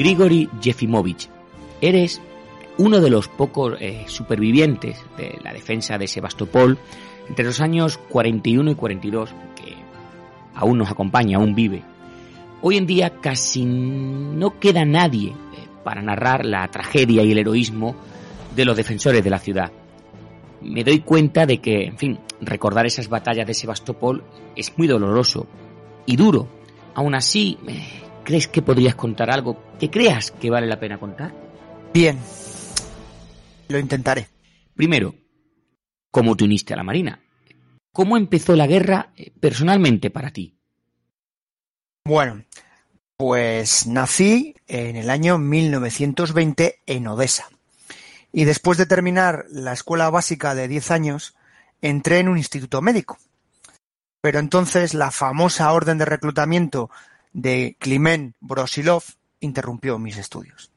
Grigori Yefimovich, eres uno de los pocos eh, supervivientes de la defensa de Sebastopol entre los años 41 y 42, que aún nos acompaña, aún vive. Hoy en día casi no queda nadie eh, para narrar la tragedia y el heroísmo de los defensores de la ciudad. Me doy cuenta de que, en fin, recordar esas batallas de Sebastopol es muy doloroso y duro. Aún así, eh, ¿Crees que podrías contar algo que creas que vale la pena contar? Bien, lo intentaré. Primero, ¿cómo te uniste a la Marina? ¿Cómo empezó la guerra eh, personalmente para ti? Bueno, pues nací en el año 1920 en Odessa. Y después de terminar la escuela básica de 10 años, entré en un instituto médico. Pero entonces la famosa orden de reclutamiento de Kliment Brosilov interrumpió mis estudios.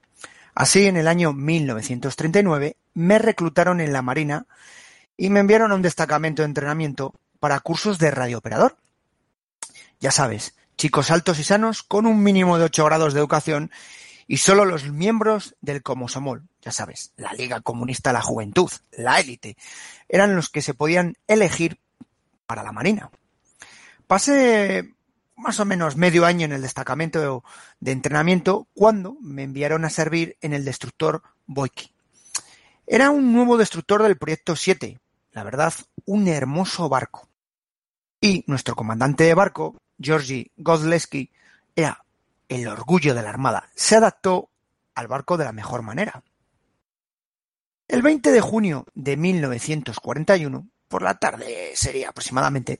Así, en el año 1939, me reclutaron en la Marina y me enviaron a un destacamento de entrenamiento para cursos de radiooperador. Ya sabes, chicos altos y sanos con un mínimo de 8 grados de educación y solo los miembros del Comosomol, ya sabes, la Liga Comunista de la Juventud, la élite, eran los que se podían elegir para la Marina. Pasé más o menos medio año en el destacamento de entrenamiento cuando me enviaron a servir en el destructor Boyki. Era un nuevo destructor del proyecto 7, la verdad, un hermoso barco. Y nuestro comandante de barco, Georgi Godleski, era el orgullo de la Armada. Se adaptó al barco de la mejor manera. El 20 de junio de 1941, por la tarde sería aproximadamente,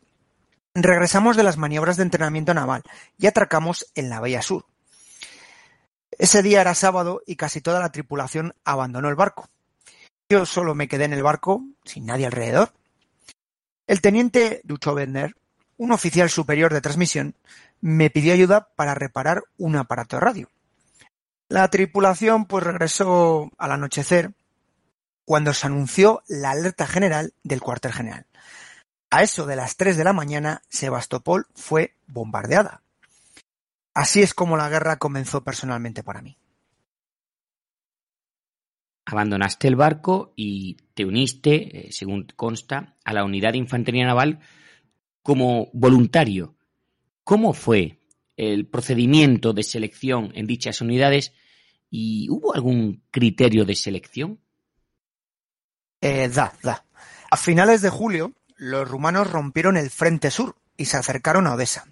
Regresamos de las maniobras de entrenamiento naval y atracamos en la bahía sur. Ese día era sábado y casi toda la tripulación abandonó el barco. Yo solo me quedé en el barco, sin nadie alrededor. El teniente Duchovender, un oficial superior de transmisión, me pidió ayuda para reparar un aparato de radio. La tripulación pues regresó al anochecer cuando se anunció la alerta general del cuartel general. A eso de las tres de la mañana, Sebastopol fue bombardeada. Así es como la guerra comenzó personalmente para mí. Abandonaste el barco y te uniste, eh, según consta, a la unidad de infantería naval como voluntario. ¿Cómo fue el procedimiento de selección en dichas unidades y hubo algún criterio de selección? Eh, da, da. A finales de julio, los rumanos rompieron el frente sur y se acercaron a Odessa.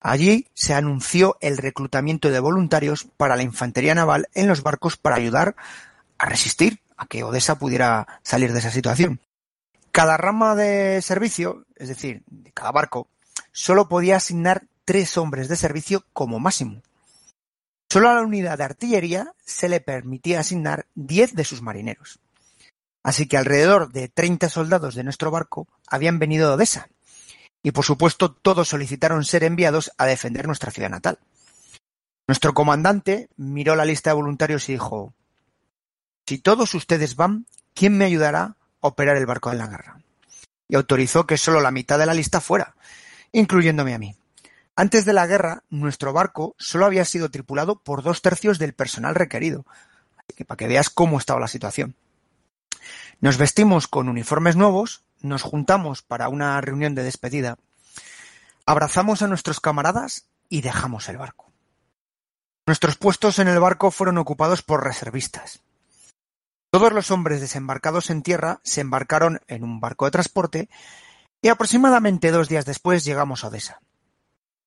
Allí se anunció el reclutamiento de voluntarios para la infantería naval en los barcos para ayudar a resistir a que Odessa pudiera salir de esa situación. Cada rama de servicio, es decir, de cada barco, solo podía asignar tres hombres de servicio como máximo. Solo a la unidad de artillería se le permitía asignar diez de sus marineros. Así que alrededor de treinta soldados de nuestro barco habían venido de Odessa, y por supuesto todos solicitaron ser enviados a defender nuestra ciudad natal. Nuestro comandante miró la lista de voluntarios y dijo, si todos ustedes van, ¿quién me ayudará a operar el barco en la guerra? Y autorizó que solo la mitad de la lista fuera, incluyéndome a mí. Antes de la guerra, nuestro barco solo había sido tripulado por dos tercios del personal requerido. Así que para que veas cómo estaba la situación. Nos vestimos con uniformes nuevos, nos juntamos para una reunión de despedida, abrazamos a nuestros camaradas y dejamos el barco. Nuestros puestos en el barco fueron ocupados por reservistas. Todos los hombres desembarcados en tierra se embarcaron en un barco de transporte y aproximadamente dos días después llegamos a Odessa.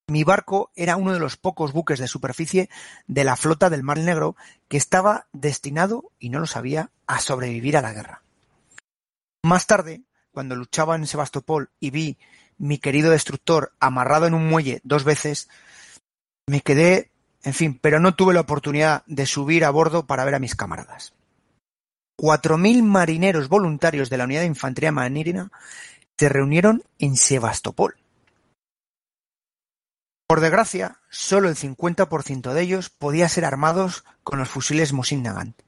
Mi barco era uno de los pocos buques de superficie de la flota del Mar Negro que estaba destinado, y no lo sabía, a sobrevivir a la guerra. Más tarde, cuando luchaba en Sebastopol y vi mi querido destructor amarrado en un muelle dos veces, me quedé, en fin, pero no tuve la oportunidad de subir a bordo para ver a mis camaradas. Cuatro mil marineros voluntarios de la unidad de infantería marina se reunieron en Sebastopol. Por desgracia, solo el 50% de ellos podía ser armados con los fusiles Mosin Nagant,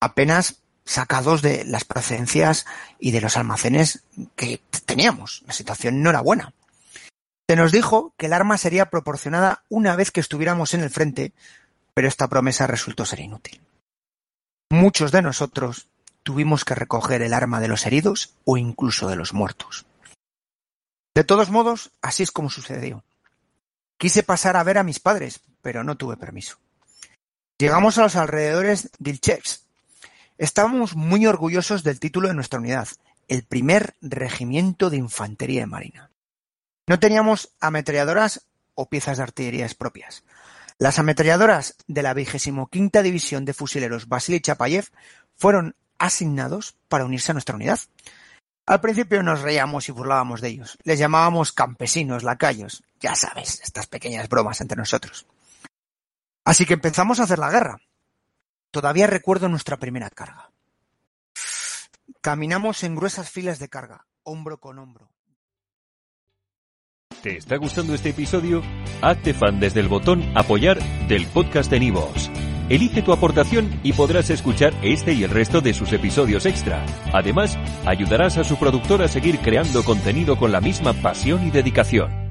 apenas sacados de las procedencias y de los almacenes que teníamos. La situación no era buena. Se nos dijo que el arma sería proporcionada una vez que estuviéramos en el frente, pero esta promesa resultó ser inútil. Muchos de nosotros tuvimos que recoger el arma de los heridos o incluso de los muertos. De todos modos, así es como sucedió. Quise pasar a ver a mis padres, pero no tuve permiso. Llegamos a los alrededores de Ilchevsk. Estábamos muy orgullosos del título de nuestra unidad, el primer regimiento de infantería de marina. No teníamos ametralladoras o piezas de artillería propias. Las ametralladoras de la vigésimo quinta división de fusileros Vasily Chapayev fueron asignados para unirse a nuestra unidad. Al principio nos reíamos y burlábamos de ellos. Les llamábamos campesinos, lacayos. Ya sabes, estas pequeñas bromas entre nosotros. Así que empezamos a hacer la guerra. Todavía recuerdo nuestra primera carga. Caminamos en gruesas filas de carga, hombro con hombro. ¿Te está gustando este episodio? Hazte fan desde el botón apoyar del podcast de Nivos. Elige tu aportación y podrás escuchar este y el resto de sus episodios extra. Además, ayudarás a su productor a seguir creando contenido con la misma pasión y dedicación.